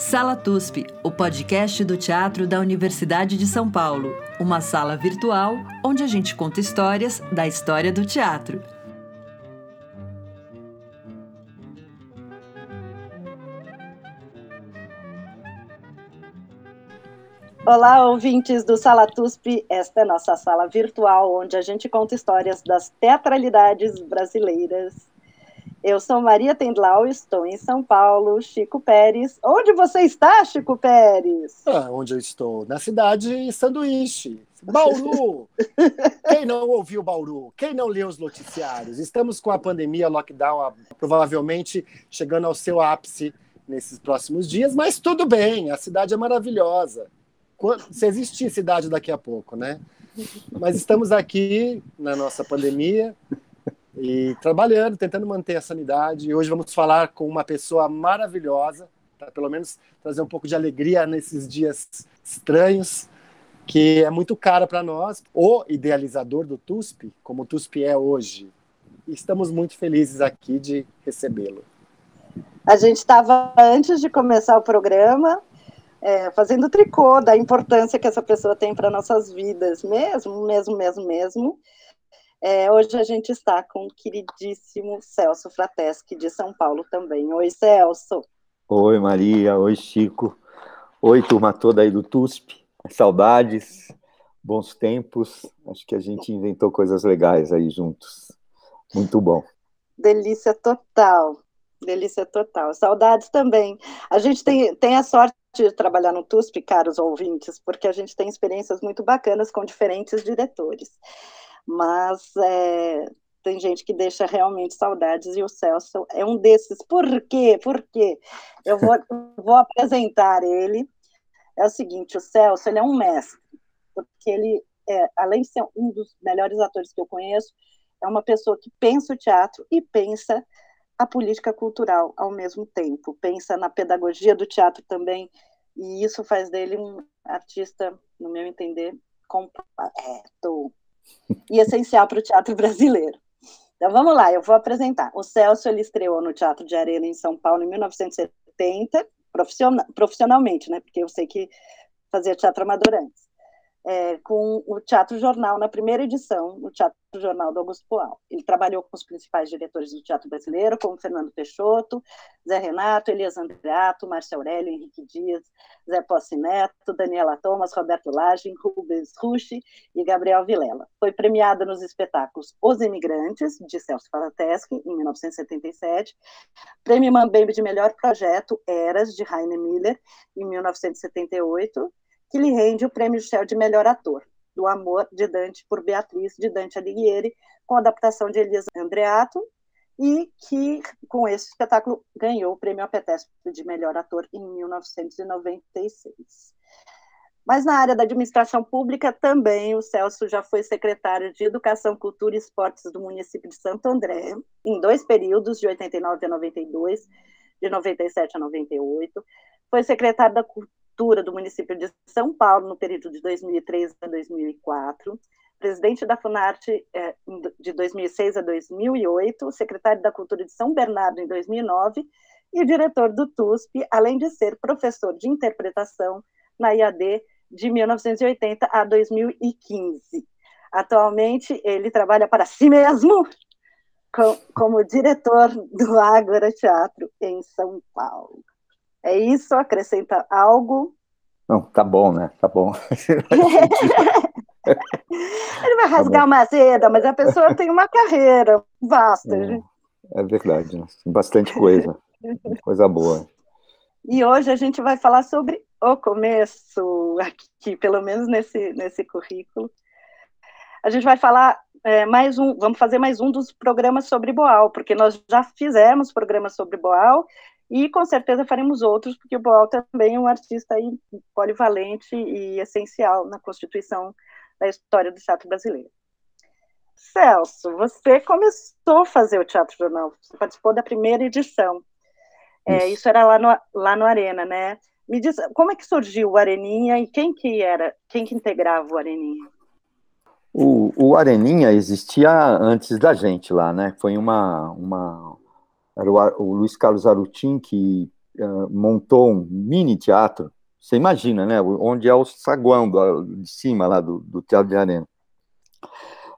Sala TUSP, o podcast do teatro da Universidade de São Paulo. Uma sala virtual onde a gente conta histórias da história do teatro. Olá, ouvintes do Sala TUSP. Esta é nossa sala virtual onde a gente conta histórias das teatralidades brasileiras eu sou Maria Tendlau, estou em São Paulo. Chico Pérez. Onde você está, Chico Pérez? Ah, onde eu estou? Na cidade Sanduíche. Bauru! Quem não ouviu Bauru? Quem não leu os noticiários? Estamos com a pandemia, lockdown, provavelmente chegando ao seu ápice nesses próximos dias, mas tudo bem, a cidade é maravilhosa. Se existir cidade daqui a pouco, né? Mas estamos aqui na nossa pandemia, e trabalhando, tentando manter a sanidade. E hoje vamos falar com uma pessoa maravilhosa, para pelo menos trazer um pouco de alegria nesses dias estranhos, que é muito cara para nós, o idealizador do TUSP, como o TUSP é hoje. E estamos muito felizes aqui de recebê-lo. A gente estava, antes de começar o programa, é, fazendo tricô da importância que essa pessoa tem para nossas vidas, mesmo, mesmo, mesmo, mesmo. É, hoje a gente está com o queridíssimo Celso Frateschi, de São Paulo também. Oi, Celso. Oi, Maria. Oi, Chico. Oi, turma toda aí do TUSP. Saudades, bons tempos. Acho que a gente inventou coisas legais aí juntos. Muito bom. Delícia total. Delícia total. Saudades também. A gente tem, tem a sorte de trabalhar no TUSP, caros ouvintes, porque a gente tem experiências muito bacanas com diferentes diretores mas é, tem gente que deixa realmente saudades e o Celso é um desses. Por quê? Por quê? Eu vou, vou apresentar ele. É o seguinte, o Celso ele é um mestre, porque ele, é, além de ser um dos melhores atores que eu conheço, é uma pessoa que pensa o teatro e pensa a política cultural ao mesmo tempo, pensa na pedagogia do teatro também, e isso faz dele um artista, no meu entender, completo e essencial para o teatro brasileiro. Então vamos lá, eu vou apresentar. O Celso ele estreou no Teatro de Arena em São Paulo em 1970, profissionalmente, né? Porque eu sei que fazia teatro amador antes é, com o Teatro Jornal, na primeira edição, no Teatro Jornal do Augusto Poal. Ele trabalhou com os principais diretores do teatro brasileiro, como Fernando Peixoto, Zé Renato, Elias Andreato, Márcio Aurélio, Henrique Dias, Zé Posse Neto, Daniela Thomas, Roberto Lage, Rubens Rucci e Gabriel Vilela. Foi premiado nos espetáculos Os Imigrantes, de Celso Palateschi, em 1977, Prêmio Mambembe de Melhor Projeto, Eras, de Rainer Miller, em 1978, que lhe rende o prêmio Shell de melhor ator, do Amor de Dante por Beatriz de Dante Alighieri, com adaptação de Elias Andreato, e que, com esse espetáculo, ganhou o prêmio Apetesco de melhor ator em 1996. Mas na área da administração pública também o Celso já foi secretário de Educação, Cultura e Esportes do município de Santo André, em dois períodos, de 89 a 92, de 97 a 98. Foi secretário da Cultura do município de São Paulo no período de 2003 a 2004, presidente da Funarte é, de 2006 a 2008, secretário da Cultura de São Bernardo em 2009 e diretor do TUSP, além de ser professor de interpretação na IAD de 1980 a 2015. Atualmente, ele trabalha para si mesmo como diretor do Ágora Teatro em São Paulo. É isso? Acrescenta algo? Não, tá bom, né? Tá bom. Ele vai tá rasgar tá uma seda, mas a pessoa tem uma carreira vasta. É, é verdade, né? bastante coisa. coisa boa. E hoje a gente vai falar sobre o começo, aqui, pelo menos nesse, nesse currículo. A gente vai falar é, mais um, vamos fazer mais um dos programas sobre Boal, porque nós já fizemos programas sobre Boal e com certeza faremos outros, porque o Boal também é um artista polivalente e essencial na constituição da história do teatro brasileiro. Celso, você começou a fazer o Teatro Jornal, você participou da primeira edição. É, isso. era lá no, lá no Arena, né? Me diz, como é que surgiu o Areninha e quem que era, quem que integrava o Areninha? O, o Areninha existia antes da gente lá, né? Foi uma, uma era o, o Luiz Carlos Arutin que uh, montou um mini teatro. Você imagina, né? Onde é o saguão do, de cima lá do, do Teatro de Arena.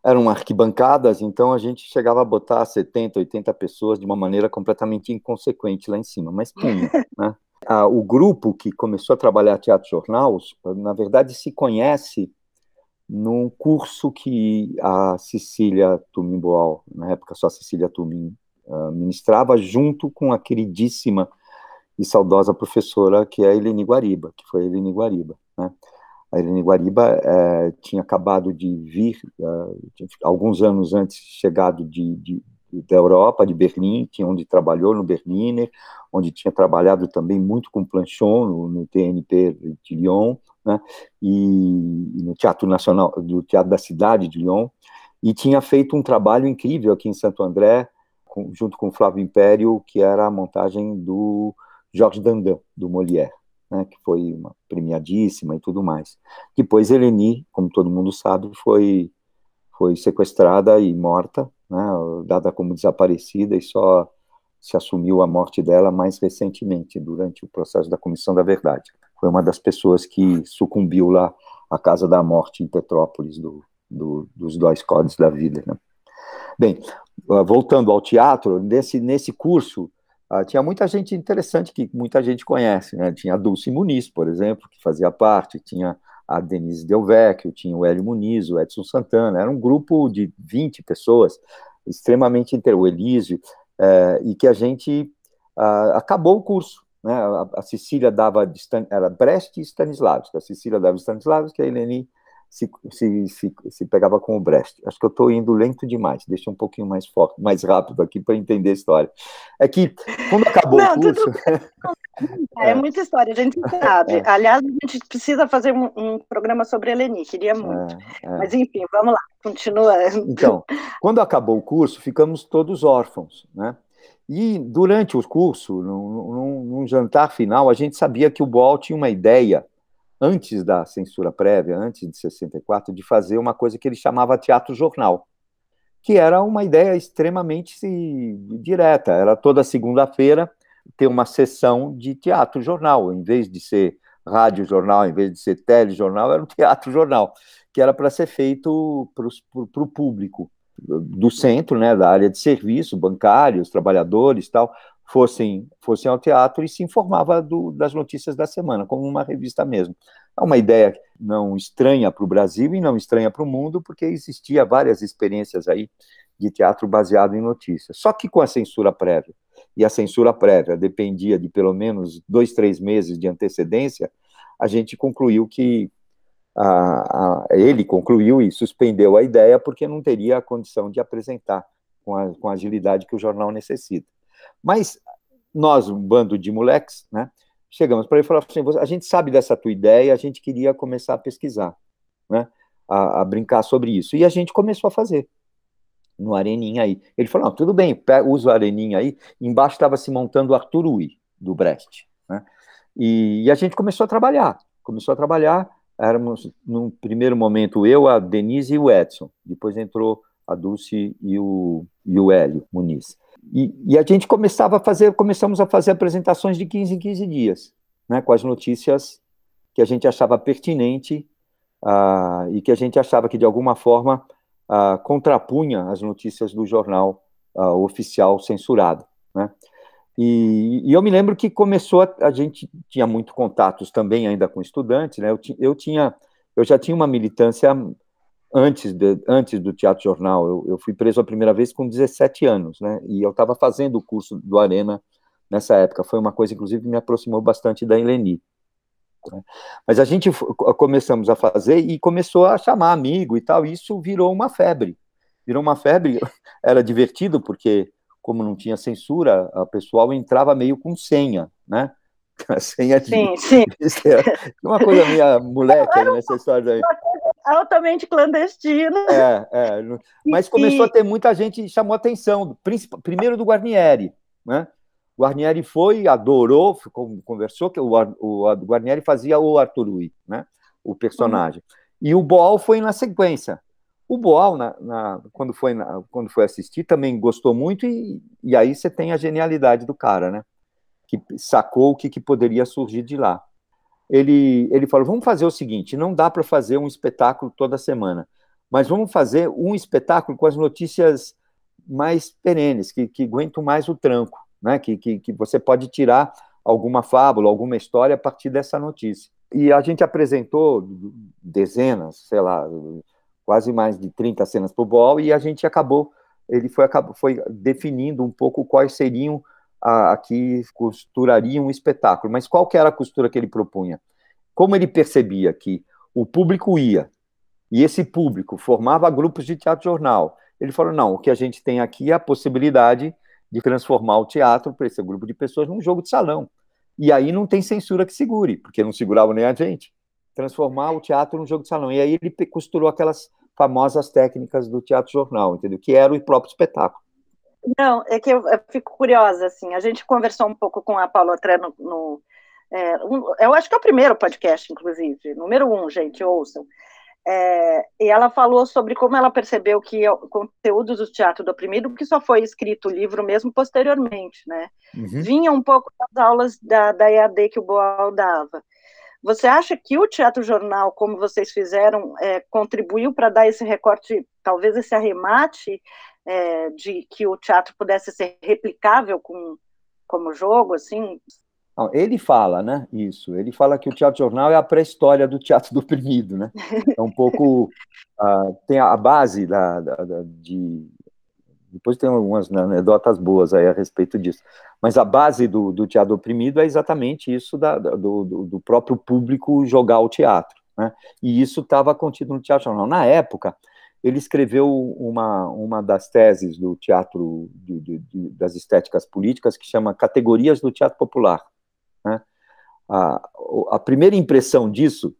Eram arquibancadas, então a gente chegava a botar 70, 80 pessoas de uma maneira completamente inconsequente lá em cima, mas punha, né? Ah, o grupo que começou a trabalhar teatro jornal, na verdade, se conhece num curso que a Cecília Tumimboal, na época só a Cecília Tumim, uh, ministrava, junto com a queridíssima e saudosa professora que é a Helene Guariba, que foi a Helene Guariba. Né? A Helene Guariba eh, tinha acabado de vir, uh, alguns anos antes, chegado de, de, da Europa, de Berlim, onde trabalhou no Berliner, onde tinha trabalhado também muito com Planchon, no, no TNP de Lyon, né, e, e, no Teatro Nacional, do Teatro da Cidade de Lyon, e tinha feito um trabalho incrível aqui em Santo André, com, junto com Flávio Império, que era a montagem do Georges Dandan, do Molière, né, que foi uma premiadíssima e tudo mais. Depois Eleni, como todo mundo sabe, foi, foi sequestrada e morta, né, dada como desaparecida, e só se assumiu a morte dela mais recentemente, durante o processo da Comissão da Verdade. Foi uma das pessoas que sucumbiu lá à Casa da Morte em Petrópolis, do, do, dos dois códigos da vida. Né? Bem, ah, voltando ao teatro, nesse, nesse curso, uh, tinha muita gente interessante que muita gente conhece. Né? Tinha a Dulce Muniz, por exemplo, que fazia parte, tinha a Denise Delvecchio, tinha o Hélio Muniz, o Edson Santana, era um grupo de 20 pessoas, extremamente inter... o Elísio, é, e que a gente uh, acabou o curso. Né? A, a Cecília dava, era Brecht e Stanislavski, a Cecília dava Stanislavski, a Eleni se, se, se, se, pegava com o Brecht. Acho que eu estou indo lento demais, deixa um pouquinho mais forte, mais rápido aqui para entender a história. É que, quando acabou Não, o curso... É, é, muita história, a gente sabe. É. Aliás, a gente precisa fazer um, um programa sobre a Eleni, queria muito. É, é. Mas, enfim, vamos lá, continuando. Então, quando acabou o curso, ficamos todos órfãos, né? E durante o curso, num, num, num jantar final, a gente sabia que o Boal tinha uma ideia antes da censura prévia, antes de 64, de fazer uma coisa que ele chamava teatro jornal, que era uma ideia extremamente direta. Era toda segunda-feira ter uma sessão de teatro jornal, em vez de ser rádio jornal, em vez de ser telejornal, era um teatro jornal, que era para ser feito para o público do centro, né, da área de serviço, bancários, trabalhadores, tal, fossem, fossem ao teatro e se informava do, das notícias da semana, como uma revista mesmo. É uma ideia não estranha para o Brasil e não estranha para o mundo, porque existia várias experiências aí de teatro baseado em notícias. Só que com a censura prévia, e a censura prévia dependia de pelo menos dois, três meses de antecedência, a gente concluiu que a, a, ele concluiu e suspendeu a ideia porque não teria a condição de apresentar com a, com a agilidade que o jornal necessita. Mas nós, um bando de moleques, né, chegamos para ele e falamos assim, a gente sabe dessa tua ideia, a gente queria começar a pesquisar, né, a, a, brincar sobre isso. E a gente começou a fazer no Areninha aí. Ele falou, não, tudo bem, usa o Areninha aí. Embaixo estava se montando o Arthur Ui, do Brest. Né, e, e a gente começou a trabalhar, começou a trabalhar, éramos, num primeiro momento, eu, a Denise e o Edson. Depois entrou a Dulce e o, e o Hélio Muniz. E, e, a gente começava a fazer, começamos a fazer apresentações de 15 em 15 dias, né, com as notícias que a gente achava pertinente uh, e que a gente achava que, de alguma forma, uh, contrapunha as notícias do jornal uh, oficial censurado. Né? E, e, eu me lembro que começou, a, a, gente tinha muito contatos também ainda com estudantes, né? eu, eu tinha, eu já tinha uma militância antes, de, antes do Teatro Jornal. Eu, eu, fui preso a primeira vez com 17 anos, né? E eu estava fazendo o curso do Arena nessa época. Foi uma coisa, inclusive, que me aproximou bastante da Eleni. Né? Mas a gente começamos a fazer e começou a chamar amigo e tal. E isso virou uma febre. Virou uma febre. Era divertido porque, como não tinha censura, o pessoal entrava meio com senha, né? A senha de. Sim, sim. Uma coisa minha moleque nessa história aí altamente clandestino. É, é. Mas começou e... a ter muita gente chamou atenção, primeiro do Guarnieri, né? O Guarnieri foi, adorou, conversou, que o, o, o Guarnieri fazia o Arturui, né? O personagem. Uhum. E o Boal foi na sequência. O Boal, na, na, quando, foi na, quando foi assistir, também gostou muito, e, e aí você tem a genialidade do cara, né? que sacou o que, que poderia surgir de lá. Ele, ele falou: vamos fazer o seguinte: não dá para fazer um espetáculo toda semana, mas vamos fazer um espetáculo com as notícias mais perenes, que, que aguentam mais o tranco, né? que, que, que você pode tirar alguma fábula, alguma história a partir dessa notícia. E a gente apresentou dezenas, sei lá, quase mais de 30 cenas para o BOL, e a gente acabou, ele foi, acabou, foi definindo um pouco quais seriam a, a que costurariam um espetáculo. Mas qual que era a costura que ele propunha? Como ele percebia que o público ia, e esse público formava grupos de teatro-jornal, ele falou, não, o que a gente tem aqui é a possibilidade de transformar o teatro para esse grupo de pessoas num jogo de salão. E aí não tem censura que segure, porque não segurava nem a gente. Transformar o teatro num jogo de salão. E aí ele costurou aquelas famosas técnicas do teatro-jornal, entendeu? Que era o próprio espetáculo. Não, é que eu, eu, fico curiosa, assim, a gente conversou um pouco com a Paula Tré no, no é, um, eu acho que é o primeiro podcast, inclusive, número um, gente, ouçam, é, e ela falou sobre como ela percebeu que o conteúdo do teatro do oprimido, que só foi escrito o livro mesmo posteriormente, né, uhum. vinha um pouco das aulas da, da EAD que o Boal dava, você acha que o Teatro Jornal, como vocês fizeram, é, contribuiu para dar esse recorte, talvez esse arremate é, de que o teatro pudesse ser replicável com, como jogo, assim? Ele fala, né? Isso. Ele fala que o teatro jornal é a pré-história do teatro do oprimido, né? É um pouco uh, tem a base da, da, da, de depois tem algumas né, anedotas boas aí a respeito disso. Mas a base do, do teatro oprimido é exatamente isso da, do, do, próprio público jogar o teatro. Né? E isso estava contido no Teatro Jornal. Na época, ele escreveu uma, uma das teses do teatro, de, de, de, das estéticas políticas, que chama Categorias do Teatro Popular. Né? A, a primeira impressão disso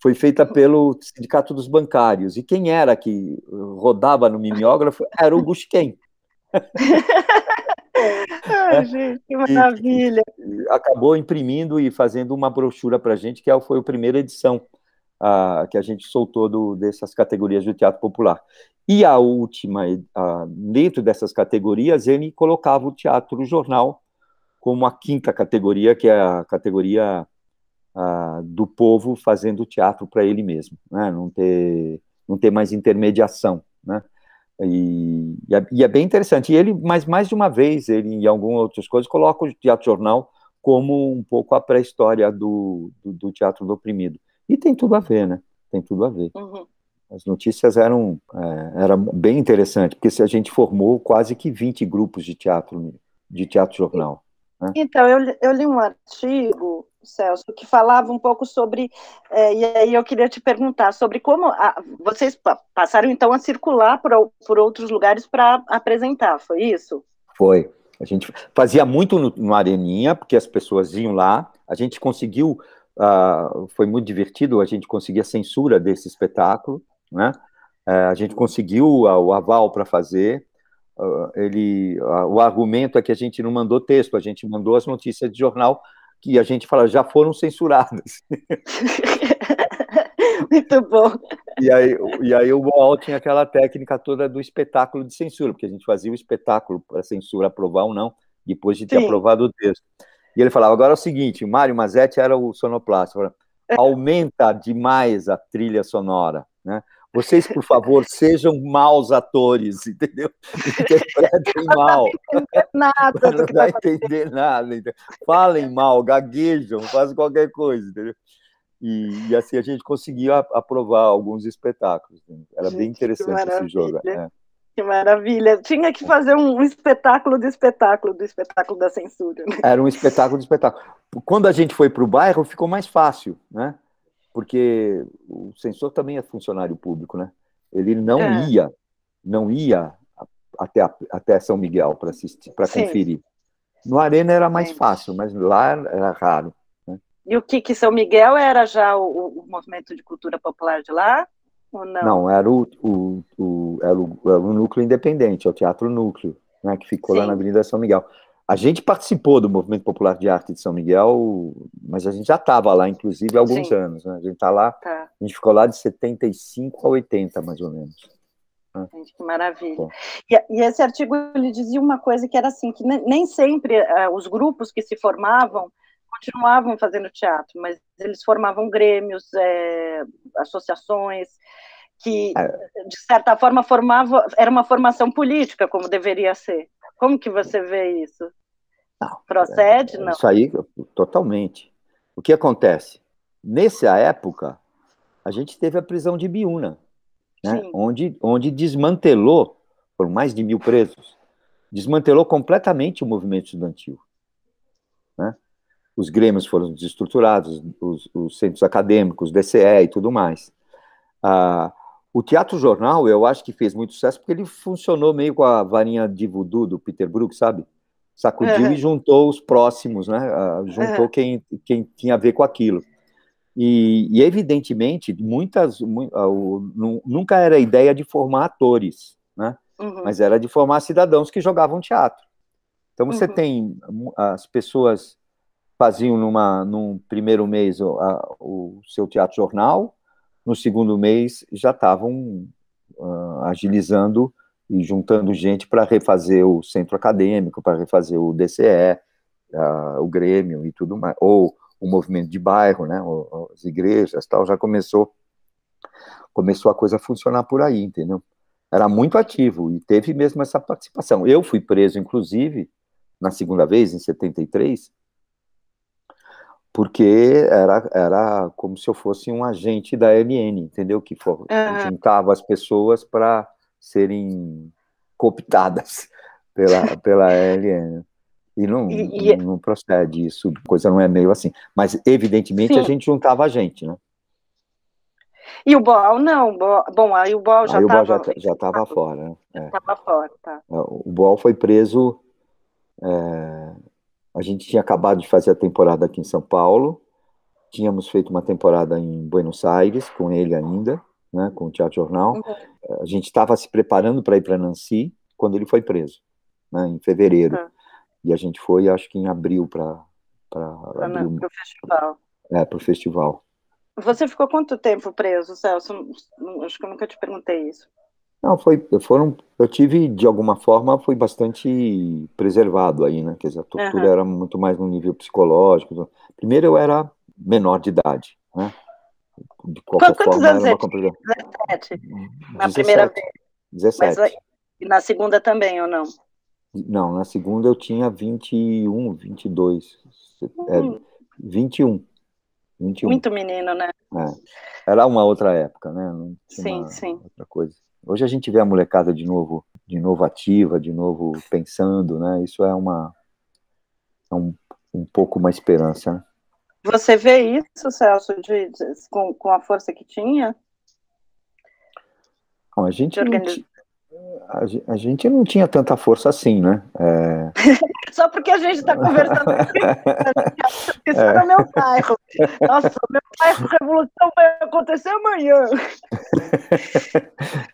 foi feita pelo Sindicato dos Bancários. E quem era que rodava no mimeógrafo era o Busquem. Ai, gente, que maravilha! E acabou imprimindo e fazendo uma brochura para a gente, que é foi a primeira edição que a gente soltou do, dessas categorias do teatro popular. E a última, dentro dessas categorias, ele colocava o teatro jornal como a quinta categoria, que é a categoria do povo fazendo teatro para ele mesmo, né? não, ter, não ter mais intermediação. Né? E, e, é, e, é, bem interessante. E ele, mas mais de uma vez, ele em algumas outras coisas, coloca o teatro jornal como um pouco a pré-história do, do, do, teatro do oprimido. E tem tudo a ver, né? Tem tudo a ver. Uhum. As notícias eram é, era bem interessante, porque se a gente formou quase que 20 grupos de teatro de teatro jornal. Né? Então, eu, eu li um artigo Celso, que falava um pouco sobre, é, e aí eu queria te perguntar sobre como a, vocês passaram então a circular por, por outros lugares para apresentar, foi isso? Foi. A gente fazia muito no, no, Areninha, porque as pessoas iam lá, a gente conseguiu, uh, foi muito divertido, a gente conseguia a censura desse espetáculo, né? Uh, a gente conseguiu o aval para fazer, ele, o argumento é que a gente não mandou texto, a gente mandou as notícias de jornal que a gente fala já foram censuradas. Muito bom. E aí, e aí o Boal tinha aquela técnica toda do espetáculo de censura, porque a gente fazia o espetáculo para a censura aprovar ou não, depois de ter Sim. aprovado o texto. E ele falava, agora é o seguinte, Mário Mazetti era o sonoplasta, aumenta demais a trilha sonora, né? Vocês, por favor, sejam maus atores, entendeu? Interpretem mal. Nada. Não vai entender nada. Entendeu? Falem mal, gaguejam, fazem qualquer coisa, entendeu? E, e, assim a gente conseguia aprovar alguns espetáculos. Entendeu? Era gente, bem interessante esse jogo. É. Que maravilha! Tinha que fazer um espetáculo do espetáculo, do espetáculo da censura. Né? Era um espetáculo do espetáculo. Quando a gente foi para o bairro, ficou mais fácil, né? porque o censor também é funcionário público, né? Ele não é. ia, não ia até, até São Miguel para assistir, para conferir. No Arena era mais Sim. fácil, mas lá era raro. Né? E o que que São Miguel era já o, o, movimento de cultura popular de lá? Ou não? Não, era o, o, o era o, era o núcleo independente, é o Teatro Núcleo, né, que ficou Sim. lá na Avenida São Miguel. A gente participou do Movimento Popular de Arte de São Miguel, mas a gente já estava lá, inclusive, há alguns Sim. anos. Né? A gente está lá, tá. a gente ficou lá de 75 a 80, mais ou menos. Né? Gente, que maravilha. E, e, esse artigo ele dizia uma coisa que era assim, que nem sempre uh, os grupos que se formavam continuavam fazendo teatro, mas eles formavam grêmios, é, associações, que é. de certa forma formava, era uma formação política, como deveria ser. Como que você vê isso? Não, Procede? É, não. Isso aí, totalmente. O que acontece? Nessa época, a gente teve a prisão de Biúna, né? onde, onde desmantelou, por mais de mil presos, desmantelou completamente o movimento estudantil. Né? Os grêmios foram desestruturados, os, os centros acadêmicos, DCE e tudo mais. Ah, o Teatro Jornal, eu acho que fez muito sucesso porque ele funcionou meio com a varinha de voodoo do Peter Brook, sabe? Sacudiu uhum. e juntou os próximos, né? Uh, juntou uhum. quem, quem tinha a ver com aquilo. E, e evidentemente, muitas, uh, nunca era a ideia de formar atores, né? Uhum. Mas era de formar cidadãos que jogavam teatro. Então você uhum. tem as pessoas faziam numa, num primeiro mês o, a, o seu teatro jornal, no segundo mês já estavam uh, agilizando e juntando gente para refazer o centro acadêmico, para refazer o DCE, uh, o Grêmio e tudo mais, ou o movimento de bairro, né, as igrejas, tal, já começou começou a coisa a funcionar por aí, entendeu? Era muito ativo e teve mesmo essa participação. Eu fui preso, inclusive, na segunda vez, em 73, porque era, era como se eu fosse um agente da LN, entendeu? Que for, uhum. juntava as pessoas para serem cooptadas pela, pela LN. E não, e, não, não, procede isso, coisa não é meio assim. Mas, evidentemente, sim. a gente juntava a gente, né? E o Bol, não. Bom, aí o Bol já estava... já estava fora, né? Estava é. fora, tá. É, o Bol foi preso... É, a gente tinha acabado de fazer a temporada aqui em São Paulo, tínhamos feito uma temporada em Buenos Aires, com ele ainda, né, com o Teatro Jornal. Uhum. A gente estava se preparando para ir para Nancy quando ele foi preso, né, em fevereiro. Uhum. E a gente foi, acho que em abril, para para o festival. É, para o festival. Você ficou quanto tempo preso, Celso? Acho que eu nunca te perguntei isso. Não, foi, foram, eu tive, de alguma forma, fui bastante preservado aí, né? Quer dizer, a tortura uhum. era muito mais no nível psicológico. Primeiro, eu era menor de idade, né? De qualquer Quantos forma, anos era uma 17? Na 17, primeira vez? 17. Mas, e na segunda também, ou não? Não, na segunda eu tinha 21, 22. Hum. É, 21. 21. Muito menino, né? É. Era uma outra época, né? Sim, sim. outra coisa. Hoje a gente vê a molecada de novo, de novo ativa, de novo pensando, né? Isso é uma é um, um pouco uma esperança. Né? Você vê isso, Celso, de, de, com, com a força que tinha? Bom, a gente a, a, gente não tinha tanta força assim, né? É... Só porque a gente está conversando aqui, isso é. é meu bairro. Nossa, meu bairro, revolução vai acontecer amanhã.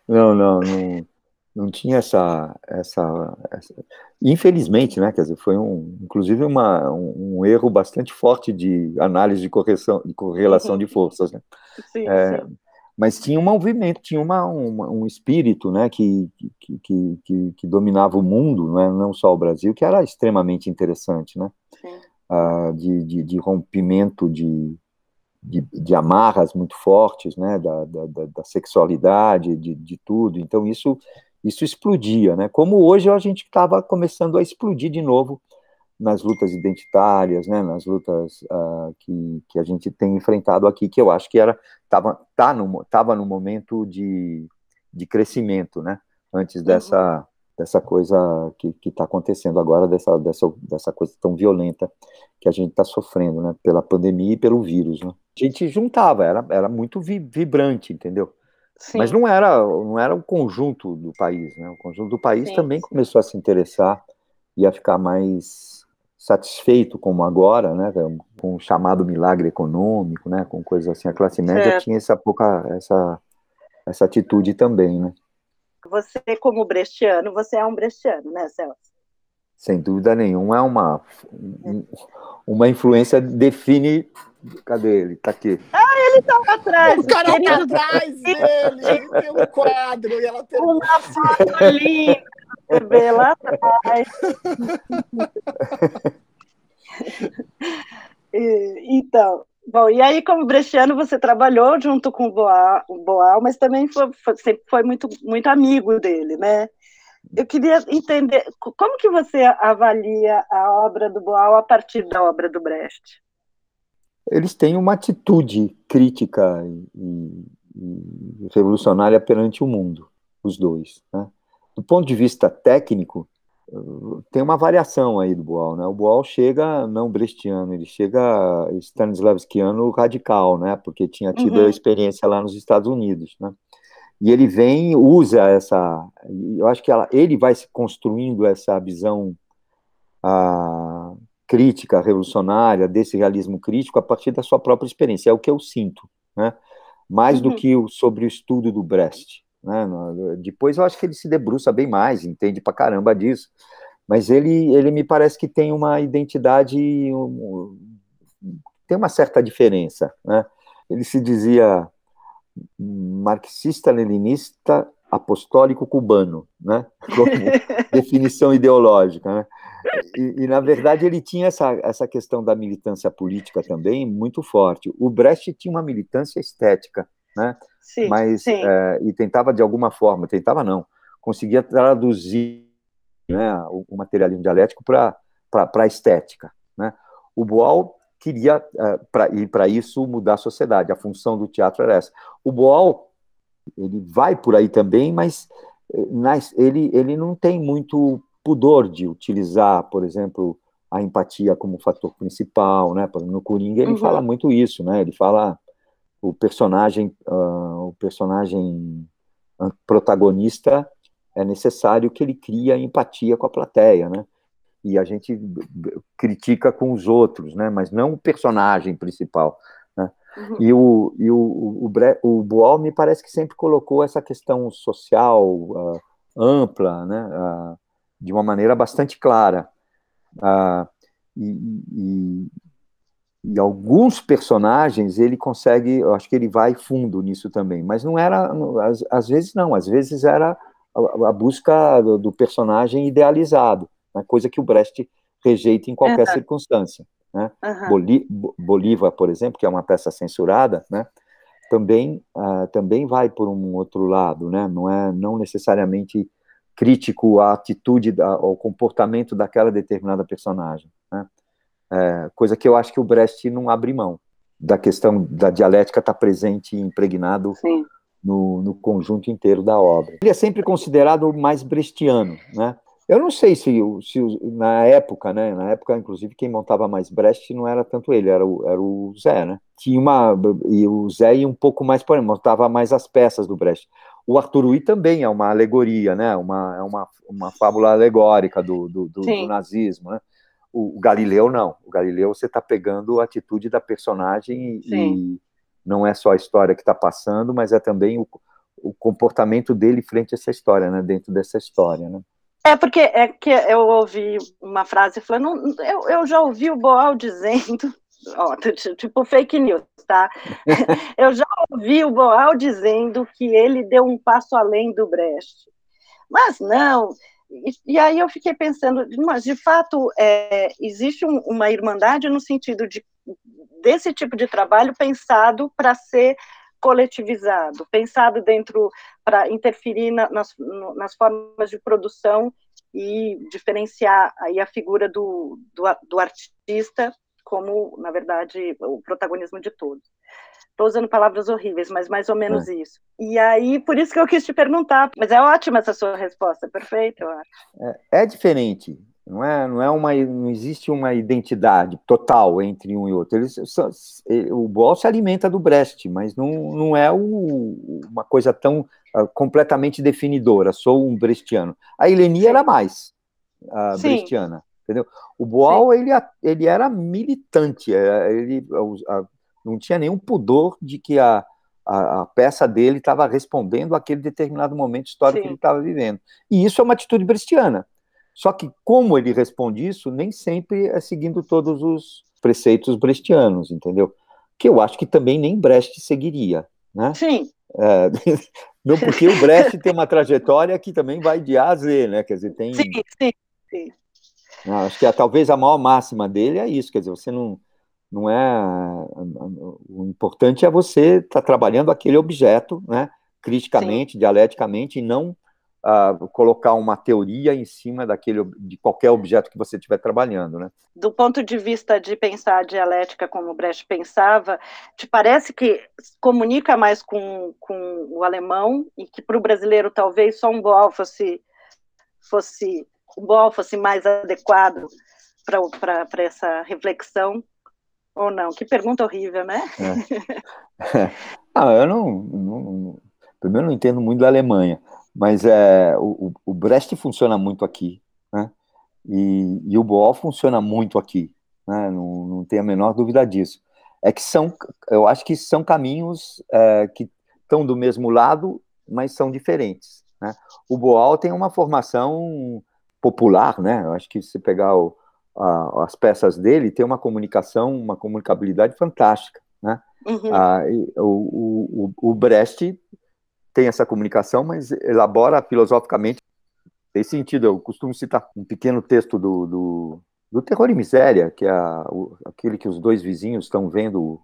Não, não, não, não tinha essa, essa, essa, Infelizmente, né? Quer dizer, foi um, inclusive uma, um, um erro bastante forte de análise de correção, de correlação de forças, né? Sim, é, sim mas tinha um movimento, tinha uma, uma, um espírito né, que, que, que, que, dominava o mundo, né, não só o Brasil, que era extremamente interessante, né, uh, de, de, de, rompimento de, de, de, amarras muito fortes, né, da, da, da sexualidade, de, de tudo, então isso, isso explodia, né, como hoje a gente estava começando a explodir de novo nas lutas identitárias, né, nas lutas uh, que, que a gente tem enfrentado aqui, que eu acho que era estava tá no tava no momento de, de crescimento, né, antes dessa uhum. dessa coisa que está acontecendo agora dessa, dessa dessa coisa tão violenta que a gente está sofrendo, né, pela pandemia e pelo vírus, né. A gente juntava, era era muito vi, vibrante, entendeu? Sim. Mas não era não era o conjunto do país, né? O conjunto do país sim, também sim. começou a se interessar e a ficar mais satisfeito como agora, né, com o chamado milagre econômico, né, com coisas assim, a classe média tinha essa pouca essa essa atitude também, né? Você como brechtiano, você é um brechtiano, né, Celso? Sem dúvida nenhuma, é uma uma influência define Cadê ele? Tá aqui. Ah, ele estava atrás. O cara está atrás dele, tem um quadro e ela tem uma foto linda, bebê lá atrás. então, bom, e aí como brechiano você trabalhou junto com o Boal, o Boal mas também foi, foi, sempre foi muito, muito amigo dele, né? Eu queria entender como que você avalia a obra do Boal a partir da obra do Brecht? Eles têm uma atitude crítica e, e revolucionária perante o mundo, os dois. Né? Do ponto de vista técnico, tem uma variação aí do Boal, né? O Boal chega não brechtiano, ele chega stanislavskiano radical, né? Porque tinha tido uhum. a experiência lá nos Estados Unidos, né? E ele vem, usa essa, eu acho que ela, ele vai se construindo essa visão a, crítica, revolucionária, desse realismo crítico a partir da sua própria experiência, é o que eu sinto, né? Mais uhum. do que o, sobre o estudo do Brecht, né? Depois eu acho que ele se debruça bem mais, entende pra caramba disso, mas ele, ele me parece que tem uma identidade, um, tem uma certa diferença, né? Ele se dizia marxista-leninista apostólico cubano, né? Como definição ideológica, né? E, e, na verdade ele tinha essa, essa questão da militância política também muito forte. O Brecht tinha uma militância estética, né? Sim, Mas sim. É, e tentava de alguma forma, tentava não, conseguia traduzir né, o, o materialismo dialético para a estética, né? O Boal queria, uh, pra, e para isso, mudar a sociedade. A função do teatro era essa. O Boal, ele vai por aí também, mas eh, nas, ele, ele não tem muito pudor de utilizar, por exemplo, a empatia como fator principal, né? No Coringa ele uhum. fala muito isso, né? Ele fala o personagem, uh, o personagem protagonista é necessário que ele crie empatia com a plateia, né? e a gente critica com os outros, né? Mas não o personagem principal. Né? Uhum. E, o, e o, o, o, o Boal me parece que sempre colocou essa questão social uh, ampla, né? Uh, de uma maneira bastante clara. E, e, e, alguns personagens ele consegue, eu acho que ele vai fundo nisso também, mas não era, às, às vezes não, às vezes era a, a busca do, do personagem idealizado né, coisa que o Brecht rejeita em qualquer uhum. circunstância. Né? Uhum. Bolívar, por exemplo, que é uma peça censurada, né, também, uh, também vai por um outro lado, né? não é não necessariamente crítico à atitude, da, ao comportamento daquela determinada personagem. Né? É, coisa que eu acho que o Brecht não abre mão da questão da dialética estar tá presente e impregnado no, no, conjunto inteiro da obra. Ele é sempre considerado mais brechtiano, né? Eu não sei se, se na época, né? Na época, inclusive, quem montava mais Brecht não era tanto ele, era o, era o Zé, né? Tinha uma. E o Zé ia um pouco mais por montava mais as peças do Brecht. O Arthur Ui também é uma alegoria, né? Uma, é uma, uma fábula alegórica do, do, do, do nazismo, né? O, o, Galileu não. O Galileu você está pegando a atitude da personagem Sim. e não é só a história que está passando, mas é também o, o comportamento dele frente a essa história, né? Dentro dessa história, né? É porque é que eu ouvi uma frase falando, eu, eu já ouvi o Boal dizendo, ó, tipo fake news, tá? eu já ouvi o Boal dizendo que ele deu um passo além do Brecht. Mas não, e, aí eu fiquei pensando, mas de fato é, existe um, uma irmandade no sentido de desse tipo de trabalho pensado para ser coletivizado, pensado dentro para interferir na, nas, nas formas de produção e diferenciar aí a figura do, do, do artista como, na verdade, o protagonismo de todos. Estou usando palavras horríveis, mas mais ou menos é. isso. E aí, por isso que eu quis te perguntar. Mas é ótima essa sua resposta, perfeita, eu acho. É, é diferente. Não, é, não, é uma, não existe uma identidade total entre um e outro. Eles, o Boal se alimenta do Brecht, mas não, não é o, uma coisa tão uh, completamente definidora. Sou um brechtiano. A Eleni era mais uh, brechtiana, entendeu? O Boal ele, ele era militante, é, ele uh, não tinha nenhum pudor de que a, a, a peça dele estava respondendo àquele determinado momento histórico Sim. que ele estava vivendo. E isso é uma atitude brechtiana. Só que como ele responde isso, nem sempre é seguindo todos os preceitos brechtianos, entendeu? que eu acho que também nem Brecht seguiria, né? Sim. É, não porque o Brecht tem uma trajetória que também vai de A a Z, né? Quer dizer, tem. Sim, sim, sim. Acho que é, talvez a maior máxima dele é isso, quer dizer, você não, não é. O importante é você estar tá trabalhando aquele objeto, né? Criticamente, Sim. dialeticamente, e não uh, colocar uma teoria em cima daquele, de qualquer objeto que você estiver trabalhando, né? Do ponto de vista de pensar a dialética como Brecht pensava, te parece que comunica mais com, com o alemão e que para o brasileiro talvez só um Boal fosse, fosse, um Boal fosse mais adequado para essa reflexão ou não? Que pergunta horrível, né? É. ah, eu não, não, Primeiro, não entendo muito da Alemanha, mas é, o, o Brecht funciona muito aqui, né? E, e o Boal funciona muito aqui, né? Não, não tem a menor dúvida disso. É que são, eu acho que são caminhos é, que estão do mesmo lado, mas são diferentes. Né? O Boal tem uma formação popular, né? Eu acho que se pegar o, a, as peças dele, tem uma comunicação, uma comunicabilidade fantástica, né? Uhum. Ah, o, o, o Brecht tem essa comunicação, mas elabora filosoficamente. Tem sentido, eu costumo citar um pequeno texto do, do, do Terror e Miséria, que é a, o, aquele que os dois vizinhos estão vendo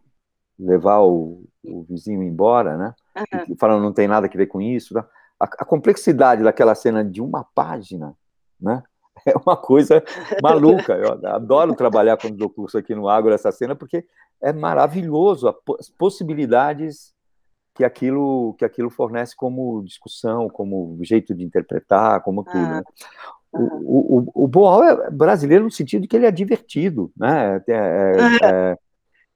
levar o, o vizinho embora, né? Uhum. Falando não tem nada a ver com isso. Tá? A, a, complexidade daquela cena de uma página, né? É uma coisa maluca. Eu adoro trabalhar quando dou curso aqui no Agro essa cena, porque é maravilhoso as possibilidades que aquilo que aquilo fornece como discussão, como jeito de interpretar, como tudo. Ah. Né? O, o, o Boal é brasileiro no sentido de que ele é divertido, né? É, é, é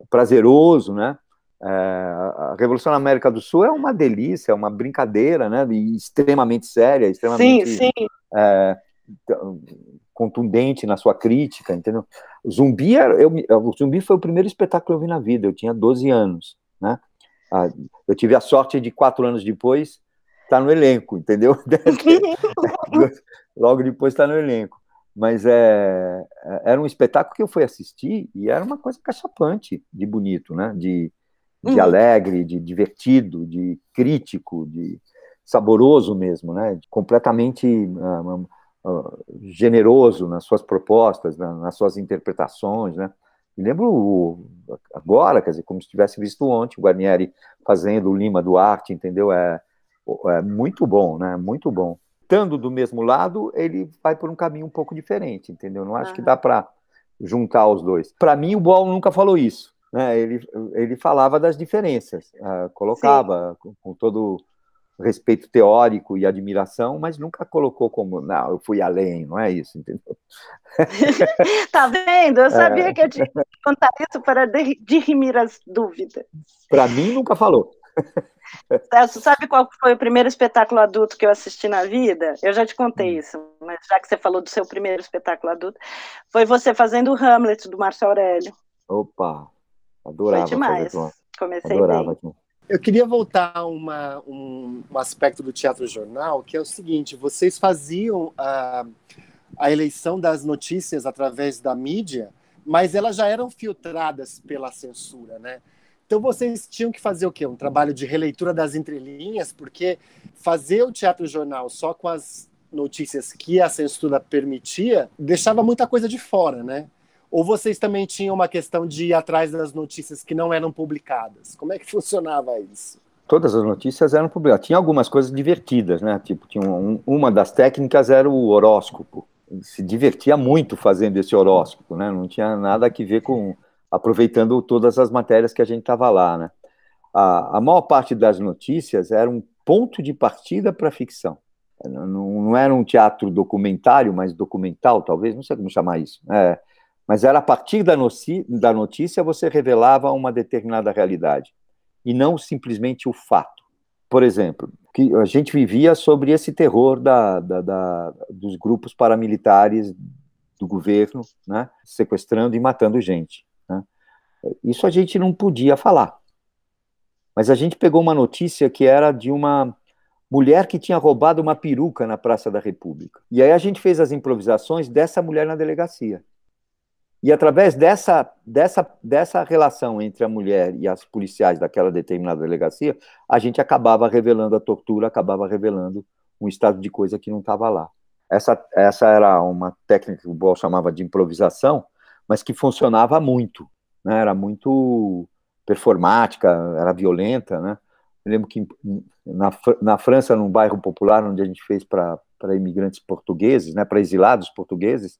prazeroso, né? É, a Revolução na América do Sul é uma delícia, é uma brincadeira, né? E extremamente séria, extremamente sim, sim. Contundente na sua crítica, entendeu? O Zumbi, eu, o Zumbi foi o primeiro espetáculo que eu vi na vida, eu tinha 12 anos, né? Ah, eu tive a sorte de quatro anos depois estar tá no elenco, entendeu? Logo depois estar tá no elenco. Mas é, é, era um espetáculo que eu fui assistir e era uma coisa cachapante de bonito, né? De, de uhum. alegre, de divertido, de crítico, de saboroso mesmo, né? De completamente uh, generoso nas suas propostas, nas suas interpretações, né? Me lembro agora, quer dizer, como se tivesse visto ontem, o Guarnieri fazendo o Lima Duarte, entendeu? É, é muito bom, né? Muito bom. Estando do mesmo lado, ele vai por um caminho um pouco diferente, entendeu? Não acho que dá para juntar os dois. Para mim, o Boal nunca falou isso. Né? Ele, ele falava das diferenças, uh, colocava com, com, todo respeito teórico e admiração, mas nunca colocou como, não, eu fui além, não é isso, entendeu? tá vendo? Eu sabia é. que eu tinha que contar isso para dirimir as dúvidas. Para mim, nunca falou. Celso, sabe qual foi o primeiro espetáculo adulto que eu assisti na vida? Eu já te contei hum. isso, mas já que você falou do seu primeiro espetáculo adulto, foi você fazendo o Hamlet do Márcio Aurélio. Opa, adorava. Foi demais. Comecei adorava. bem. Eu queria voltar a uma, um, um, aspecto do Teatro Jornal, que é o seguinte: vocês faziam a, a eleição das notícias através da mídia, mas elas já eram filtradas pela censura, né? Então vocês tinham que fazer o quê? Um trabalho de releitura das entrelinhas, porque fazer o teatro jornal só com as notícias que a censura permitia deixava muita coisa de fora, né? Ou vocês também tinham uma questão de ir atrás das notícias que não eram publicadas? Como é que funcionava isso? Todas as notícias eram publicadas. Tinha algumas coisas divertidas, né? Tipo, tinha um, uma das técnicas era o horóscopo. Se divertia muito fazendo esse horóscopo, né? Não tinha nada a ver com aproveitando todas as matérias que a gente estava lá, né? A, a maior parte das notícias era um ponto de partida para a ficção. Não, não, era um teatro documentário, mas documental, talvez, não sei como chamar isso. É, mas era a partir da, da notícia você revelava uma determinada realidade e não simplesmente o fato. Por exemplo, que a gente vivia sobre esse terror da, da, da, dos grupos paramilitares do governo, né, sequestrando e matando gente. Né. Isso a gente não podia falar. Mas a gente pegou uma notícia que era de uma mulher que tinha roubado uma peruca na Praça da República. E aí a gente fez as improvisações dessa mulher na delegacia. E através dessa, dessa, dessa relação entre a mulher e as policiais daquela determinada delegacia, a gente acabava revelando a tortura, acabava revelando um estado de coisa que não estava lá. Essa, essa era uma técnica que o Boll chamava de improvisação, mas que funcionava muito, né? era muito performática, era violenta. Né? Eu lembro que na, na França, num bairro popular, onde a gente fez para imigrantes portugueses, né, para exilados portugueses,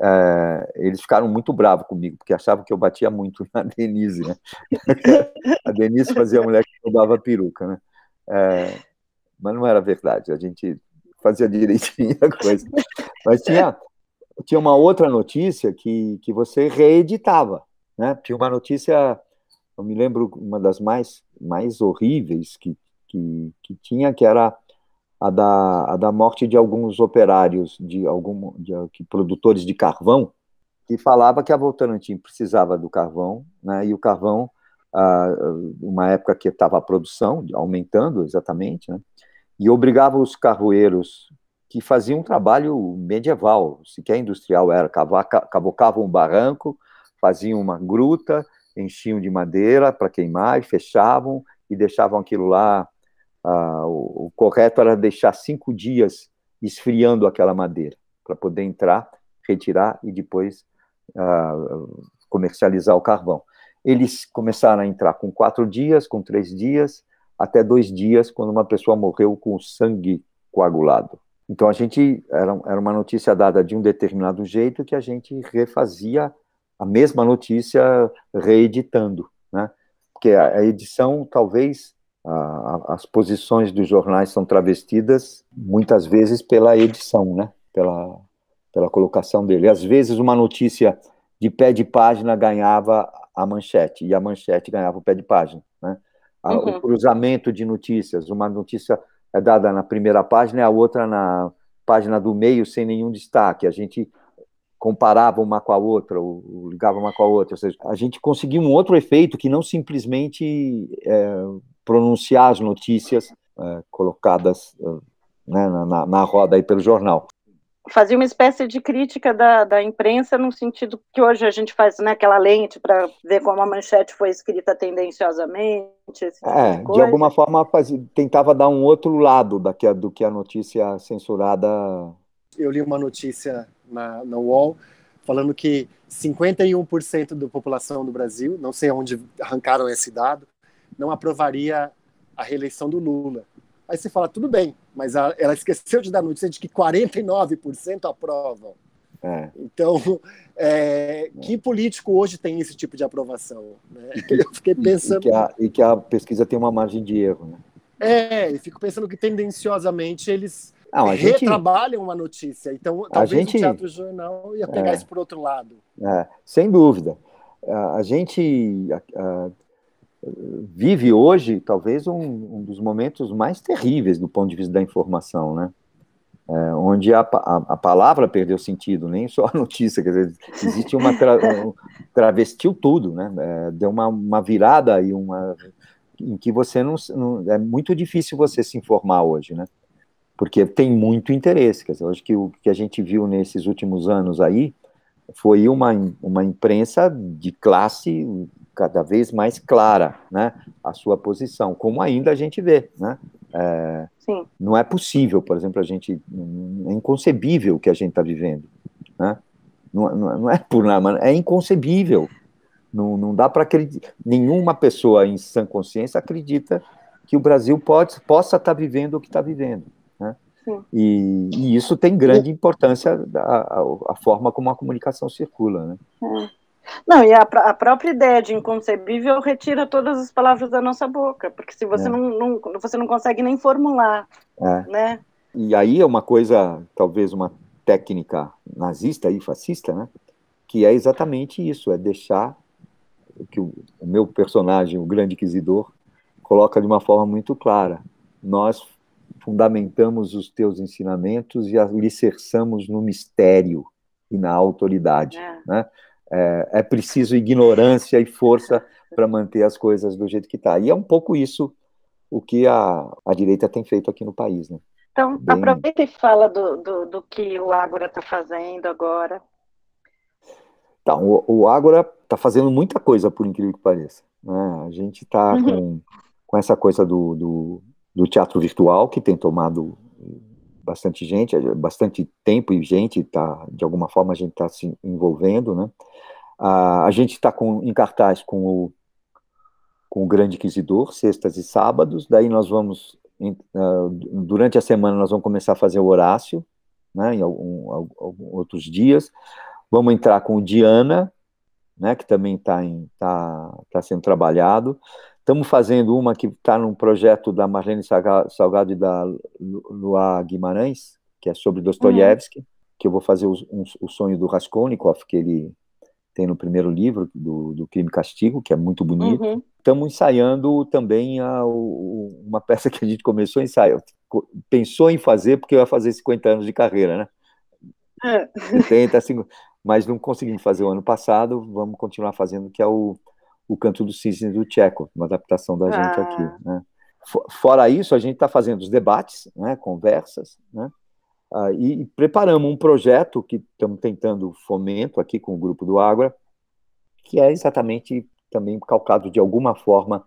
é, eles ficaram muito bravos comigo, porque achavam que eu batia muito na Denise, né? a Denise fazia a mulher que roubava peruca, né? É, mas não era verdade, a gente fazia direitinho a coisa. Mas tinha, tinha uma outra notícia que, que você reeditava, né? Tinha uma notícia, eu me lembro, uma das mais, mais horríveis que, que, que tinha, que era a da, a da morte de alguns operários, de algum de, de, produtores de carvão, que falava que a Votorantim precisava do carvão, né, e o carvão, ah, uma época que estava a produção aumentando exatamente, né, e obrigava os carvoeiros que faziam um trabalho medieval, sequer industrial era, cavocavam um barranco, faziam uma gruta, enchiam de madeira para queimar e fechavam e deixavam aquilo lá ah, o, o, correto era deixar cinco dias esfriando aquela madeira, para poder entrar, retirar e depois ah, comercializar o carvão. Eles começaram a entrar com quatro dias, com três dias, até dois dias, quando uma pessoa morreu com sangue coagulado. Então a gente era, era uma notícia dada de um determinado jeito que a gente refazia a mesma notícia reeditando, né? Porque a, a edição talvez as posições dos jornais são travestidas muitas vezes pela edição, né? Pela, pela colocação dele. Às vezes uma notícia de pé de página ganhava a manchete e a manchete ganhava o pé de página, né? Uhum. O cruzamento de notícias, uma notícia é dada na primeira página e a outra na página do meio sem nenhum destaque. A gente comparava uma com a outra, ou ligava uma com a outra. Ou seja, a gente conseguia um outro efeito que não simplesmente é, pronunciar as notícias é, colocadas é, né, na, na, roda aí pelo jornal. Fazia uma espécie de crítica da, da imprensa no sentido que hoje a gente faz né, aquela lente para ver como a manchete foi escrita tendenciosamente. Tipo é, de, de, alguma forma fazia, tentava dar um outro lado da que, do que a notícia censurada. Eu li uma notícia na, na UOL falando que 51% da população do Brasil, não sei onde arrancaram esse dado, não aprovaria a reeleição do Lula. Aí você fala, tudo bem, mas ela esqueceu de dar notícia de que 49% aprovam. É. Então, é, que político hoje tem esse tipo de aprovação? Né? Eu fiquei pensando. E que, a, e que, a, pesquisa tem uma margem de erro. Né? É, e fico pensando que tendenciosamente eles Não, retrabalham gente, uma notícia. Então, talvez gente, o Teatro Jornal ia pegar é, isso por outro lado. É, sem dúvida. A, gente vive hoje talvez um, um, dos momentos mais terríveis do ponto de vista da informação, né? É, onde a, a, a, palavra perdeu sentido, nem só a notícia, quer dizer, existe uma tra, travestiu tudo, né? É, deu uma, uma virada e uma em que você não, não, é muito difícil você se informar hoje, né? Porque tem muito interesse, quer dizer, hoje que o que a gente viu nesses últimos anos aí foi uma, uma imprensa de classe cada vez mais clara, né, a sua posição, como ainda a gente vê, né? É, não é possível, por exemplo, a gente é inconcebível o que a gente está vivendo, né? Não, não, não, é por nada, é inconcebível. Não, não dá para acreditar. Nenhuma pessoa em sã consciência acredita que o Brasil pode, possa estar tá vivendo o que está vivendo. Né? E, e, isso tem grande importância a, a, a, forma como a comunicação circula. Né? É. Não, e a, a, própria ideia de inconcebível retira todas as palavras da nossa boca, porque se você, é. não, não, você não consegue nem formular, é. né? E aí é uma coisa, talvez uma técnica nazista e fascista, né? Que é exatamente isso, é deixar que o, o meu personagem, o grande inquisidor, coloca de uma forma muito clara. Nós fundamentamos os teus ensinamentos e alicerçamos no mistério e na autoridade, é. né? É, é preciso ignorância e força para manter as coisas do jeito que está. E é um pouco isso o que a, a direita tem feito aqui no país. Né? Então, Bem... aproveita e fala do, do, do que o Ágora está fazendo agora. Tá, o, o Ágora está fazendo muita coisa, por incrível que pareça. Né? A gente está uhum. com, com essa coisa do, do, do, teatro virtual, que tem tomado bastante gente, bastante tempo e gente, tá, de alguma forma a gente está se envolvendo. Né? A, a gente está em cartaz com o, com o Grande Inquisidor, sextas e sábados, daí nós vamos, uh, durante a semana nós vamos começar a fazer o Horácio, né, em algum, algum, outros dias, vamos entrar com o Diana, né, que também está tá, tá sendo trabalhado. Estamos fazendo uma que está num projeto da Marlene Salgado e da Luá Guimarães, que é sobre Dostoiévski, uhum. que eu vou fazer o, um, o sonho do Raskolnikov, que ele tem no primeiro livro, do, do Crime e Castigo, que é muito bonito. Uhum. Estamos ensaiando também a, o, uma peça que a gente começou a ensaiar. Pensou em fazer, porque eu ia fazer 50 anos de carreira, né? É. 70, 50 mas não conseguimos fazer o ano passado, vamos continuar fazendo, que é o, o Canto do Cisne do Tcheco, uma adaptação da gente ah. aqui. Né? Fora isso, a gente está fazendo os debates, né, conversas, né, uh, e, e, preparamos um projeto que estamos tentando fomento aqui com o Grupo do Água, que é exatamente também calcado de alguma forma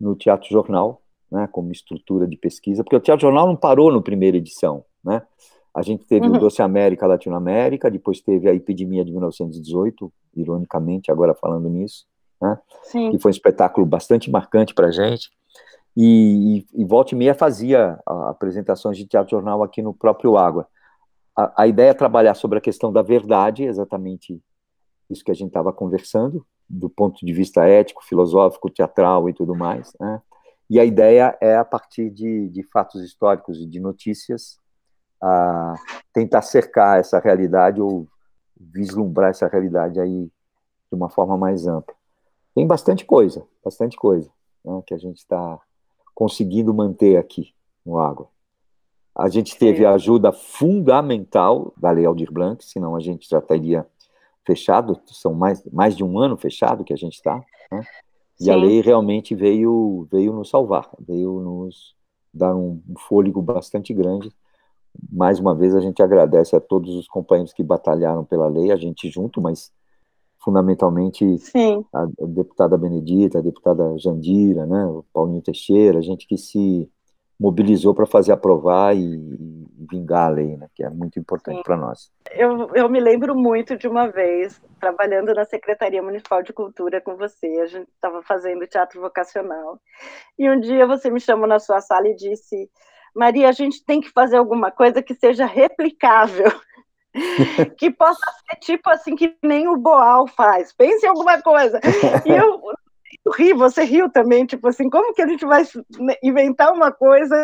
no Teatro Jornal, né, como estrutura de pesquisa, porque o Teatro Jornal não parou na primeira edição, né? A gente teve uhum. o Doce América Latinoamérica, depois teve a epidemia de 1918, ironicamente, agora falando nisso, né? Que foi um espetáculo bastante marcante para a gente. E, e, e Volta e Meia fazia apresentações de teatro jornal aqui no próprio Água. A, a ideia é trabalhar sobre a questão da verdade, exatamente isso que a gente estava conversando, do ponto de vista ético, filosófico, teatral e tudo mais. Né? E a ideia é, a partir de, de fatos históricos e de notícias, a tentar cercar essa realidade ou vislumbrar essa realidade aí de uma forma mais ampla. Tem bastante coisa, bastante coisa né, que a gente está conseguindo manter aqui no Água. A gente teve a ajuda fundamental da Lei Aldir Blanc, senão a gente já estaria fechado, são mais, mais de um ano fechado que a gente está, né? e Sim. a lei realmente veio, veio nos salvar, veio nos dar um, um fôlego bastante grande mais uma vez a gente agradece a todos os companheiros que batalharam pela lei, a gente junto, mas fundamentalmente Sim. a, deputada Benedita, a deputada Jandira, né, o Paulinho Teixeira, a gente que se mobilizou para fazer aprovar e, e, vingar a lei, né, que é muito importante para nós. Eu, eu me lembro muito de uma vez, trabalhando na Secretaria Municipal de Cultura com você, a gente estava fazendo teatro vocacional, e um dia você me chamou na sua sala e disse Maria, a gente tem que fazer alguma coisa que seja replicável, que possa ser tipo assim que nem o Boal faz. Pense em alguma coisa. E eu, eu ri, você riu também, tipo assim, como que a gente vai inventar uma coisa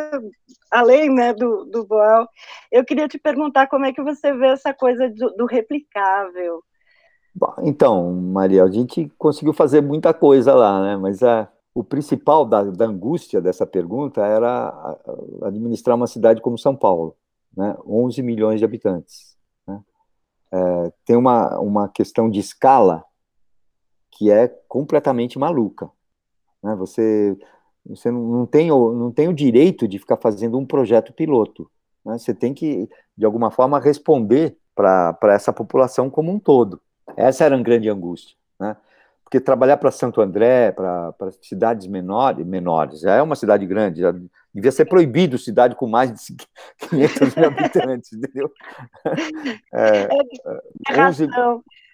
além né, do, do Boal? Eu queria te perguntar como é que você vê essa coisa do, do replicável. Então, Maria, a gente conseguiu fazer muita coisa lá, né? Mas a, o principal da, da, angústia dessa pergunta era administrar uma cidade como São Paulo, né? 11 milhões de habitantes. É, tem uma, uma questão de escala que é completamente maluca. Né? Você, você não, tem, o, não tem o direito de ficar fazendo um projeto piloto. Né? Você tem que, de alguma forma, responder para essa população como um todo. Essa era a grande angústia. Né? porque trabalhar para Santo André, para cidades menores, menores, já é uma cidade grande, já devia ser proibido cidade com mais de 500 mil habitantes, entendeu? É, é, 11,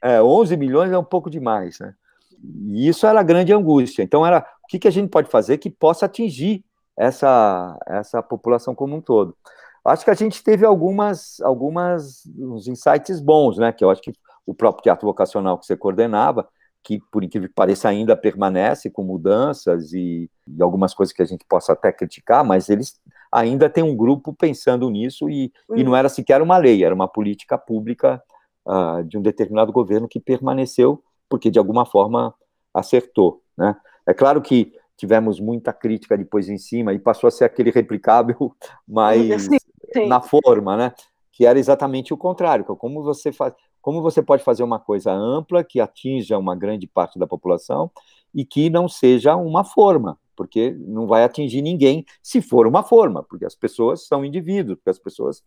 é, 11 milhões é um pouco demais, né? E isso era a grande angústia. Então, era o que, que a gente pode fazer que possa atingir essa, essa população como um todo. Acho que a gente teve algumas, algumas uns insights bons, né? Que eu acho que o próprio teatro vocacional que você coordenava, que, por incrível que pareça, ainda permanece com mudanças e, e, algumas coisas que a gente possa até criticar, mas eles ainda têm um grupo pensando nisso e, e não era sequer uma lei, era uma política pública uh, de um determinado governo que permaneceu porque, de alguma forma, acertou. Né? É claro que tivemos muita crítica depois em cima e passou a ser aquele replicável, mas sim, sim. na forma, né? que era exatamente o contrário, é como você faz, como você pode fazer uma coisa ampla que atinja uma grande parte da população e que não seja uma forma, porque não vai atingir ninguém se for uma forma, porque as pessoas são indivíduos, porque as pessoas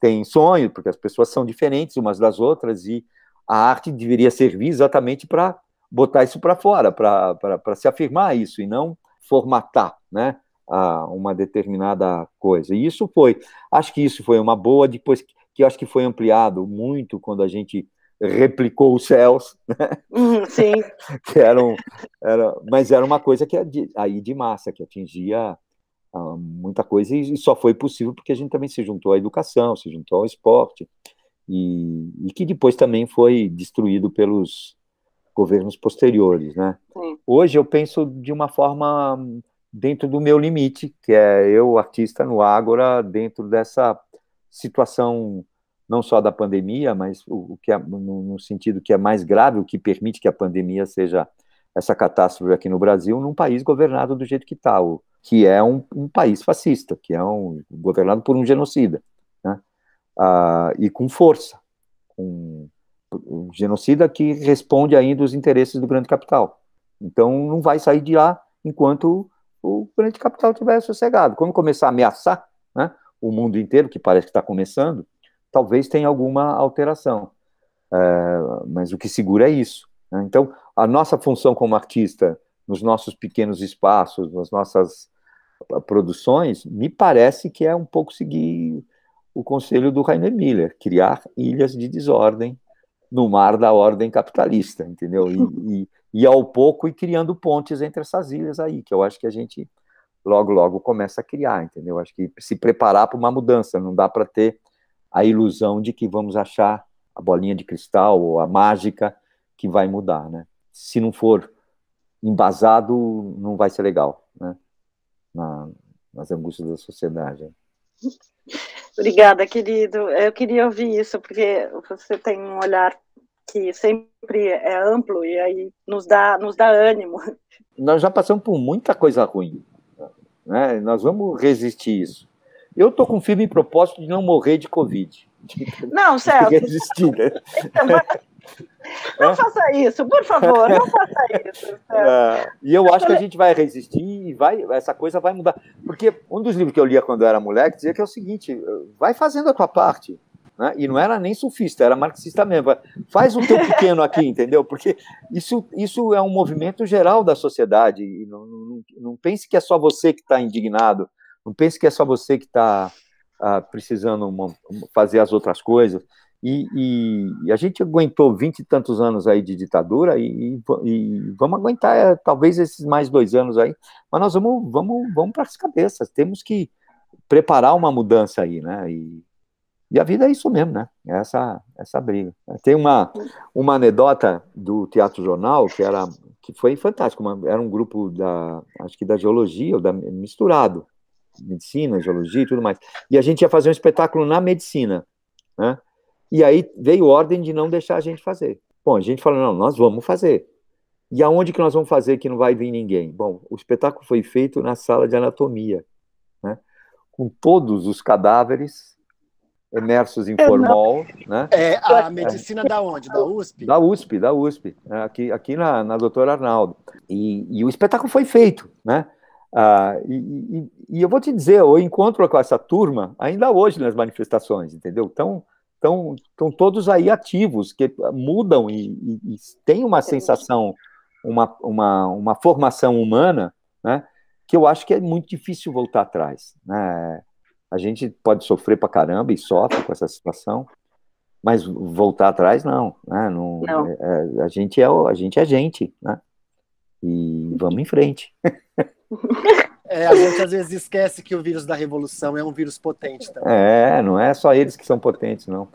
têm sonhos, porque as pessoas são diferentes umas das outras e a arte deveria servir exatamente para botar isso para fora, para se afirmar isso, e não formatar né, uma determinada coisa. E isso foi, acho que isso foi uma boa, depois que acho que foi ampliado muito quando a gente replicou os céus, né? Uhum, sim. que eram, era, mas era uma coisa que é aí de massa, que atingia uh, muita coisa, e só foi possível porque a gente também se juntou à educação, se juntou ao esporte, e, e que depois também foi destruído pelos governos posteriores, né? Sim. Hoje eu penso de uma forma dentro do meu limite, que é eu, artista no Ágora, dentro dessa situação não só da pandemia, mas o, o que é, no, no, sentido que é mais grave, o que permite que a pandemia seja essa catástrofe aqui no Brasil, num país governado do jeito que está, que é um, um, país fascista, que é um governado por um genocida uh, e com força, com um genocida que responde ainda os interesses do grande capital. Então não vai sair de lá enquanto o grande capital estiver sossegado. Quando começar a ameaçar né, o mundo inteiro, que parece que está começando, talvez tenha alguma alteração. É, mas o que segura é isso. Né? Então, a nossa função como artista, nos nossos pequenos espaços, nas nossas produções, me parece que é um pouco seguir o conselho do Rainer Miller, criar ilhas de desordem no mar da ordem capitalista, entendeu? E, e, e ao pouco ir criando pontes entre essas ilhas aí, que eu acho que a gente logo, logo começa a criar, entendeu? Acho que se preparar para uma mudança, não dá para ter a ilusão de que vamos achar a bolinha de cristal ou a mágica que vai mudar, né? Se não for embasado, não vai ser legal, né? Na, nas angústias da sociedade. Obrigada, querido. Eu queria ouvir isso, porque você tem um olhar que sempre é amplo e aí nos dá, nos dá ânimo. Nós já passamos por muita coisa ruim. Né? Nós vamos resistir isso. Eu estou com firme propósito de não morrer de Covid. Não, Celso. Resistir, né? Não é? faça isso, por favor, não faça isso. É, e eu acho que a gente vai resistir e vai, essa coisa vai mudar. Porque um dos livros que eu lia quando eu era moleque dizia que é o seguinte: vai fazendo a tua parte. Né? E não era nem sufista, era marxista mesmo. Faz o teu pequeno aqui, entendeu? Porque isso, isso é um movimento geral da sociedade. E não, não, não pense que é só você que está indignado, não pense que é só você que está ah, precisando uma, fazer as outras coisas. E, e, e, a gente aguentou vinte e tantos anos aí de ditadura e, e, vamos aguentar é, talvez esses mais dois anos aí, mas nós vamos, vamos, vamos para as cabeças, temos que preparar uma mudança aí, né? E, e a vida é isso mesmo, né? É essa, essa briga. Tem uma, uma anedota do Teatro Jornal que era que foi fantástico, uma, era um grupo da acho que da geologia ou da misturado, medicina, geologia e tudo mais. E a gente ia fazer um espetáculo na medicina, né? E aí veio ordem de não deixar a gente fazer. Bom, a gente falou, não, nós vamos fazer. E aonde que nós vamos fazer que não vai vir ninguém? Bom, o espetáculo foi feito na sala de anatomia, né? com todos os cadáveres imersos em formol. Né? É, a medicina da onde? Da USP? Da USP, da USP, né? aqui, aqui na, na doutora Arnaldo. E, e o espetáculo foi feito, né? Ah, e, e, e, eu vou te dizer, eu encontro com essa turma ainda hoje nas manifestações, entendeu? Então, estão, estão todos aí ativos, que mudam e, e, e tem uma sensação, uma, uma, uma formação humana, né, que eu acho que é muito difícil voltar atrás. Né? A gente pode sofrer para caramba e sofre com essa situação, mas voltar atrás não, né? Não, não. É, é a gente é a gente é gente, né? E vamos em frente. É, a gente às vezes esquece que o vírus da revolução é um vírus potente também. É, não é só eles que são potentes, não.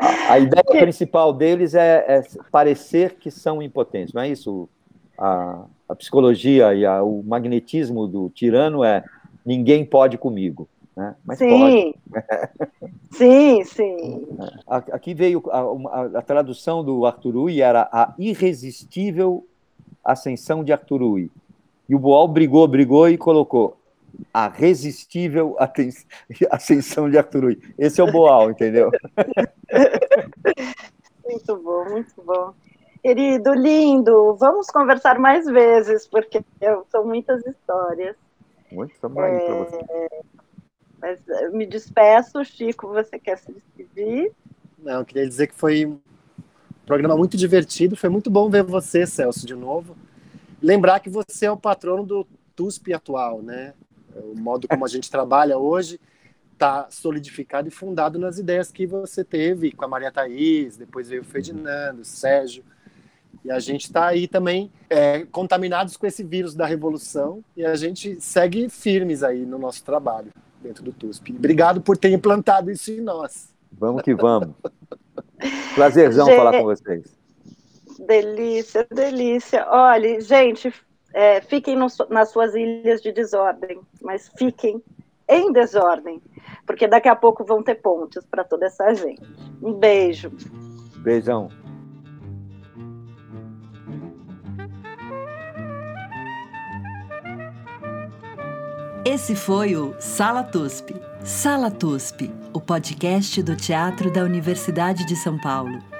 A, a ideia principal deles é, é, parecer que são impotentes, não é isso? A, a psicologia e a, o magnetismo do tirano é ninguém pode comigo. Né? Mas sim. pode. sim, sim. Aqui veio a, a, a tradução do Arturui era a irresistível ascensão de Arturui. E o Boal brigou, brigou e colocou a resistível ascensão de Arthur Esse é o Boal, entendeu? Muito bom, muito bom. Querido, lindo, vamos conversar mais vezes, porque são muitas histórias. Muito é, para você. Mas me despeço, Chico, você quer se despedir? Não, queria dizer que foi Programa muito divertido. Foi muito bom ver você, Celso, de novo. Lembrar que você é o patrono do TUSP atual, né? O modo como a gente trabalha hoje está solidificado e fundado nas ideias que você teve com a Maria Thaís, depois veio o Ferdinando, o Sérgio. E a gente está aí também é, contaminados com esse vírus da revolução e a gente segue firmes aí no nosso trabalho dentro do TUSP. Obrigado por ter implantado isso em nós. Vamos que vamos. Prazerzão gente, falar com vocês. Delícia, delícia. Olha, gente, é, fiquem no, nas suas ilhas de desordem, mas fiquem em desordem, porque daqui a pouco vão ter pontes para toda essa gente. Um beijo. Beijão. Esse foi o Sala TUSP. Sala TUSP, o podcast do Teatro da Universidade de São Paulo.